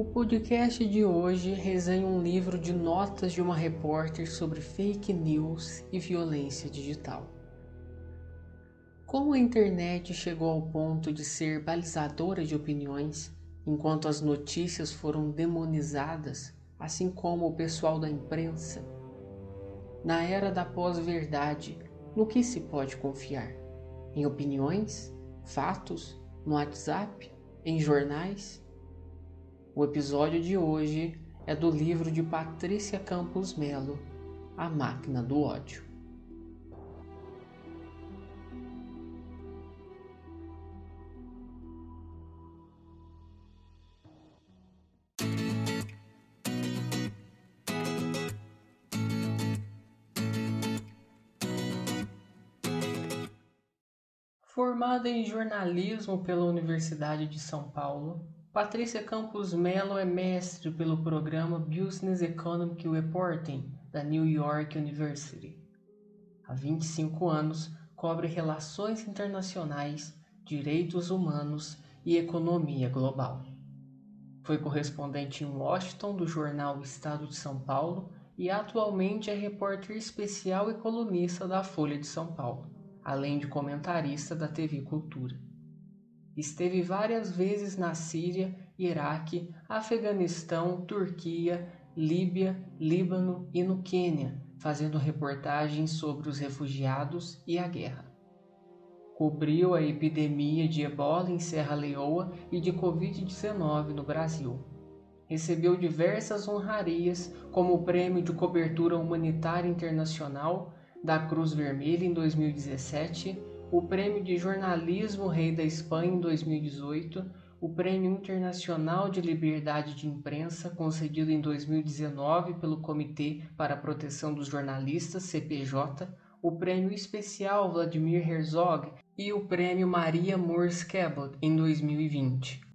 O podcast de hoje resenha um livro de notas de uma repórter sobre fake news e violência digital. Como a internet chegou ao ponto de ser balizadora de opiniões, enquanto as notícias foram demonizadas, assim como o pessoal da imprensa? Na era da pós-verdade, no que se pode confiar? Em opiniões? Fatos? No WhatsApp? Em jornais? O episódio de hoje é do livro de Patrícia Campos Melo, A Máquina do Ódio. Formada em jornalismo pela Universidade de São Paulo, Patrícia Campos Mello é mestre pelo programa Business Economic Reporting da New York University. Há 25 anos, cobre relações internacionais, direitos humanos e economia global. Foi correspondente em Washington do jornal Estado de São Paulo e atualmente é repórter especial e colunista da Folha de São Paulo, além de comentarista da TV Cultura. Esteve várias vezes na Síria, Iraque, Afeganistão, Turquia, Líbia, Líbano e no Quênia, fazendo reportagens sobre os refugiados e a guerra. Cobriu a epidemia de ebola em Serra Leoa e de Covid-19 no Brasil. Recebeu diversas honrarias, como o Prêmio de Cobertura Humanitária Internacional da Cruz Vermelha em 2017 o Prêmio de Jornalismo Rei da Espanha em 2018, o Prêmio Internacional de Liberdade de Imprensa, concedido em 2019 pelo Comitê para a Proteção dos Jornalistas, CPJ, o Prêmio Especial Vladimir Herzog e o Prêmio Maria Morse Cabot em 2020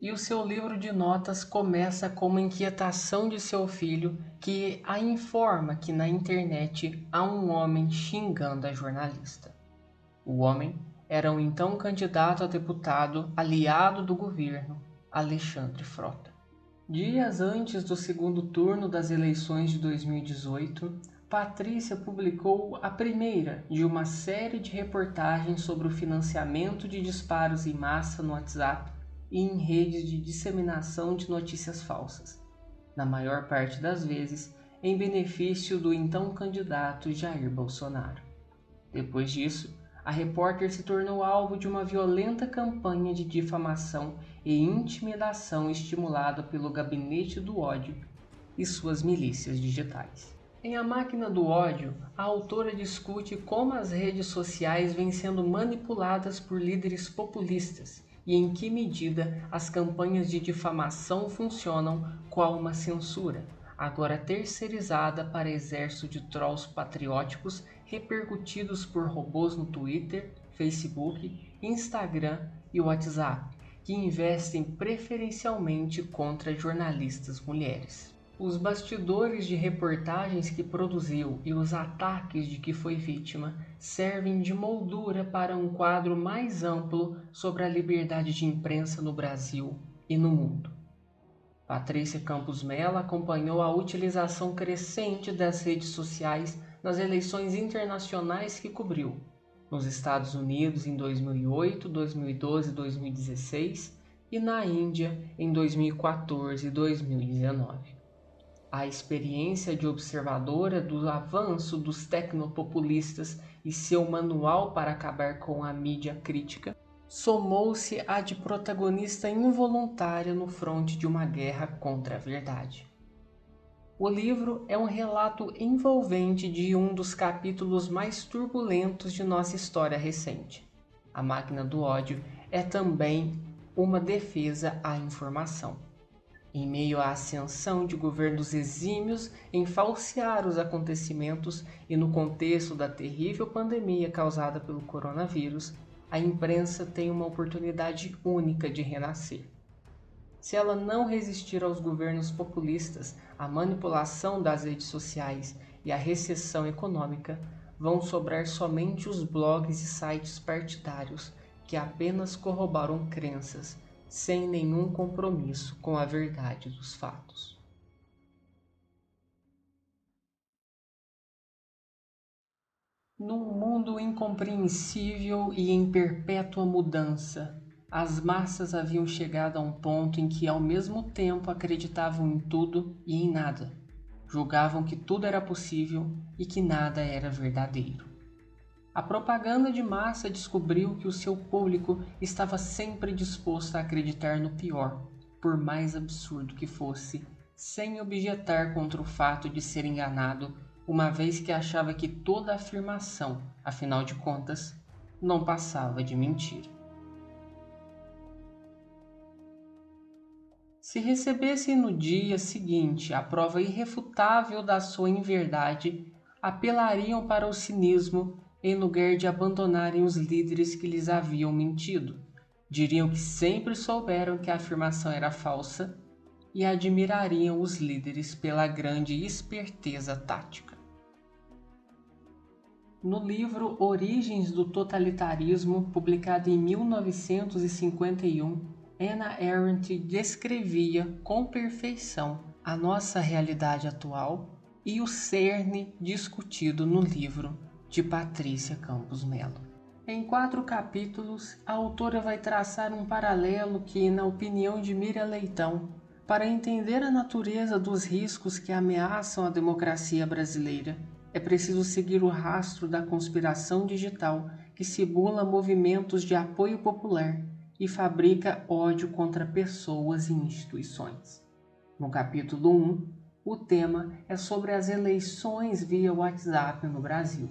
e o seu livro de notas começa com uma inquietação de seu filho que a informa que na internet há um homem xingando a jornalista. O homem era o um então candidato a deputado aliado do governo, Alexandre Frota. Dias antes do segundo turno das eleições de 2018, Patrícia publicou a primeira de uma série de reportagens sobre o financiamento de disparos em massa no WhatsApp e em redes de disseminação de notícias falsas, na maior parte das vezes em benefício do então candidato Jair Bolsonaro. Depois disso, a repórter se tornou alvo de uma violenta campanha de difamação e intimidação estimulada pelo Gabinete do Ódio e suas milícias digitais. Em A Máquina do Ódio, a autora discute como as redes sociais vêm sendo manipuladas por líderes populistas e em que medida as campanhas de difamação funcionam qual uma censura, agora terceirizada para exército de trolls patrióticos repercutidos por robôs no Twitter, Facebook, Instagram e WhatsApp, que investem preferencialmente contra jornalistas mulheres. Os bastidores de reportagens que produziu e os ataques de que foi vítima servem de moldura para um quadro mais amplo sobre a liberdade de imprensa no Brasil e no mundo. Patrícia Campos Mello acompanhou a utilização crescente das redes sociais nas eleições internacionais que cobriu, nos Estados Unidos em 2008, 2012 e 2016 e na Índia em 2014 e 2019 a experiência de observadora do avanço dos tecnopopulistas e seu manual para acabar com a mídia crítica, somou-se a de protagonista involuntária no fronte de uma guerra contra a verdade. O livro é um relato envolvente de um dos capítulos mais turbulentos de nossa história recente. A máquina do ódio é também uma defesa à informação. Em meio à ascensão de governos exímios em falsear os acontecimentos e no contexto da terrível pandemia causada pelo coronavírus, a imprensa tem uma oportunidade única de renascer. Se ela não resistir aos governos populistas, à manipulação das redes sociais e à recessão econômica, vão sobrar somente os blogs e sites partidários que apenas corroboram crenças sem nenhum compromisso com a verdade dos fatos. Num mundo incompreensível e em perpétua mudança, as massas haviam chegado a um ponto em que ao mesmo tempo acreditavam em tudo e em nada. Julgavam que tudo era possível e que nada era verdadeiro. A propaganda de massa descobriu que o seu público estava sempre disposto a acreditar no pior, por mais absurdo que fosse, sem objetar contra o fato de ser enganado uma vez que achava que toda afirmação, afinal de contas, não passava de mentira. Se recebessem no dia seguinte a prova irrefutável da sua inverdade, apelariam para o cinismo em lugar de abandonarem os líderes que lhes haviam mentido. Diriam que sempre souberam que a afirmação era falsa e admirariam os líderes pela grande esperteza tática. No livro Origens do Totalitarismo, publicado em 1951, Anna Arendt descrevia com perfeição a nossa realidade atual e o cerne discutido no livro de Patrícia Campos Melo. Em quatro capítulos, a autora vai traçar um paralelo que, na opinião de Miriam Leitão, para entender a natureza dos riscos que ameaçam a democracia brasileira, é preciso seguir o rastro da conspiração digital que simula movimentos de apoio popular e fabrica ódio contra pessoas e instituições. No capítulo 1, o tema é sobre as eleições via WhatsApp no Brasil.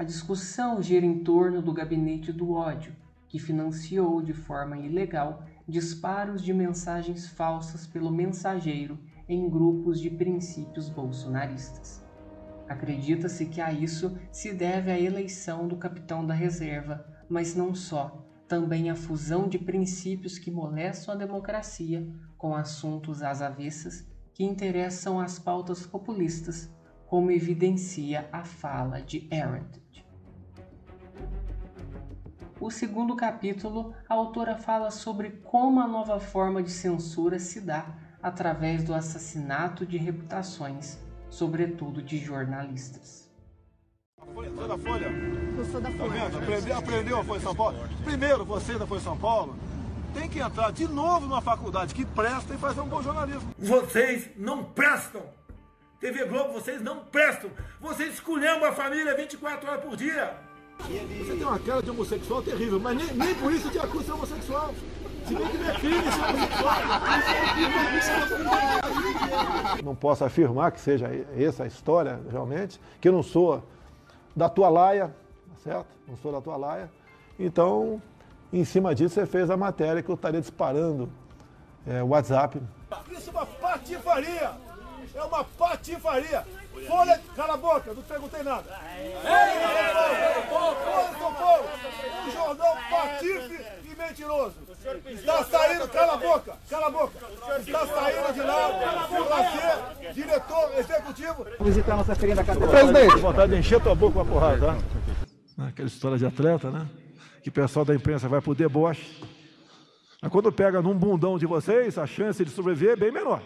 A discussão gira em torno do gabinete do ódio, que financiou de forma ilegal disparos de mensagens falsas pelo mensageiro em grupos de princípios bolsonaristas. Acredita-se que a isso se deve a eleição do capitão da reserva, mas não só, também a fusão de princípios que molestam a democracia com assuntos às avessas que interessam as pautas populistas, como evidencia a fala de Arendt. O segundo capítulo, a autora fala sobre como a nova forma de censura se dá através do assassinato de reputações, sobretudo de jornalistas. Folha, da Folha? Eu sou da Tá Folha. vendo? Aprendeu, aprendeu a Folha São Paulo? Primeiro, você da Folha São Paulo tem que entrar de novo numa faculdade que presta e fazer um bom jornalismo. Vocês não prestam! TV Globo, vocês não prestam! Vocês esculhambam a família 24 horas por dia! Você tem uma cara de homossexual terrível, mas nem, nem por isso te acusa de homossexual. Se bem que não é crime ser homossexual. Não posso afirmar que seja essa a história, realmente, que eu não sou da tua laia, tá certo? Não sou da tua laia. Então, em cima disso, você fez a matéria que eu estaria disparando é, WhatsApp. Isso é uma patifaria! É uma patifaria! Folha, cala a boca, não perguntei nada. Folha São Paulo, um jornal patife e mentiroso. Está saindo, cala a boca, cala a boca. Está saindo de lá para ser diretor executivo. visitar a nossa feirinha da Catedral. Presidente, vontade de encher tua boca com a porrada, tá? Aquela história de atleta, né? Que o pessoal da imprensa vai pro deboche. Mas quando pega num bundão de vocês, a chance de sobreviver é bem menor.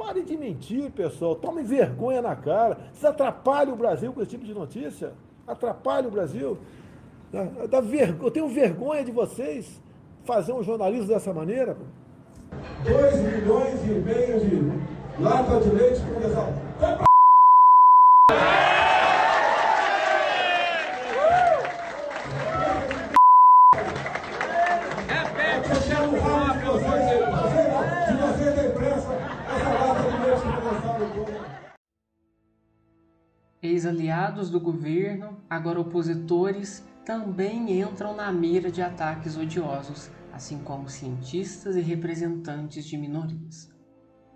Pare de mentir, pessoal. Tome vergonha na cara. Vocês atrapalham o Brasil com esse tipo de notícia. Atrapalha o Brasil. Ver- Eu tenho vergonha de vocês fazer um jornalismo dessa maneira. 2 milhões e meio de lata de leite condensado. Ex-aliados do governo, agora opositores, também entram na mira de ataques odiosos, assim como cientistas e representantes de minorias.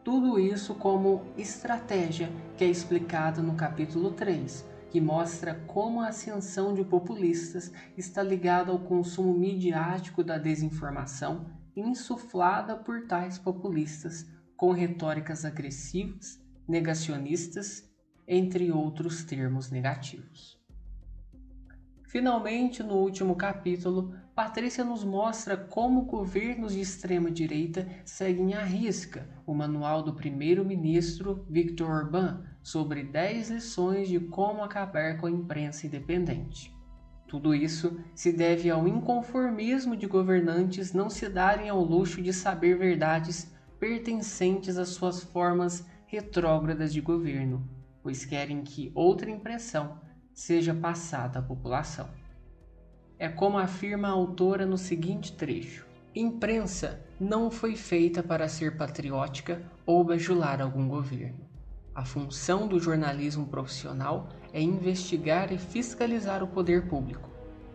Tudo isso como estratégia que é explicada no capítulo 3, que mostra como a ascensão de populistas está ligada ao consumo midiático da desinformação insuflada por tais populistas, com retóricas agressivas, negacionistas, entre outros termos negativos. Finalmente, no último capítulo, Patrícia nos mostra como governos de extrema-direita seguem à risca o manual do primeiro-ministro Viktor Orbán sobre 10 lições de como acabar com a imprensa independente. Tudo isso se deve ao inconformismo de governantes não se darem ao luxo de saber verdades pertencentes às suas formas retrógradas de governo, pois querem que outra impressão seja passada à população. É como afirma a autora no seguinte trecho: Imprensa não foi feita para ser patriótica ou bajular algum governo. A função do jornalismo profissional é investigar e fiscalizar o poder público.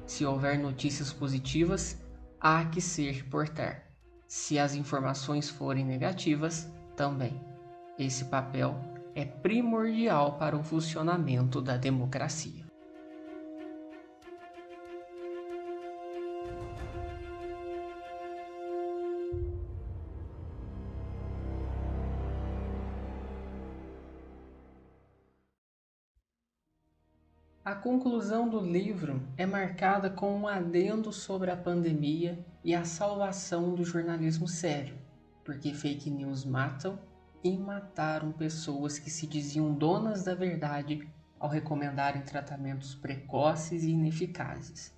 Se houver notícias positivas, há que se reportar. Se as informações forem negativas, também. Esse papel é primordial para o funcionamento da democracia. A conclusão do livro é marcada com um adendo sobre a pandemia e a salvação do jornalismo sério, porque fake news matam e mataram pessoas que se diziam donas da verdade ao recomendarem tratamentos precoces e ineficazes.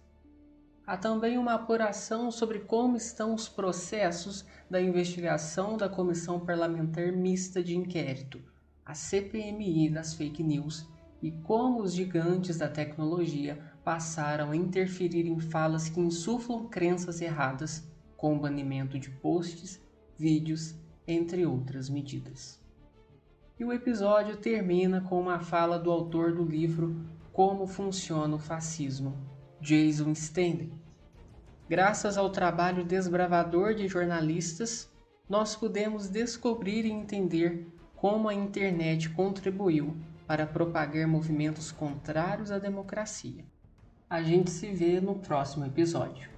Há também uma apuração sobre como estão os processos da investigação da Comissão Parlamentar Mista de Inquérito, a CPMI das fake news, e como os gigantes da tecnologia passaram a interferir em falas que insuflam crenças erradas, com o banimento de posts, vídeos entre outras medidas. E o episódio termina com uma fala do autor do livro Como Funciona o Fascismo, Jason Stanley. Graças ao trabalho desbravador de jornalistas, nós pudemos descobrir e entender como a internet contribuiu para propagar movimentos contrários à democracia. A gente se vê no próximo episódio.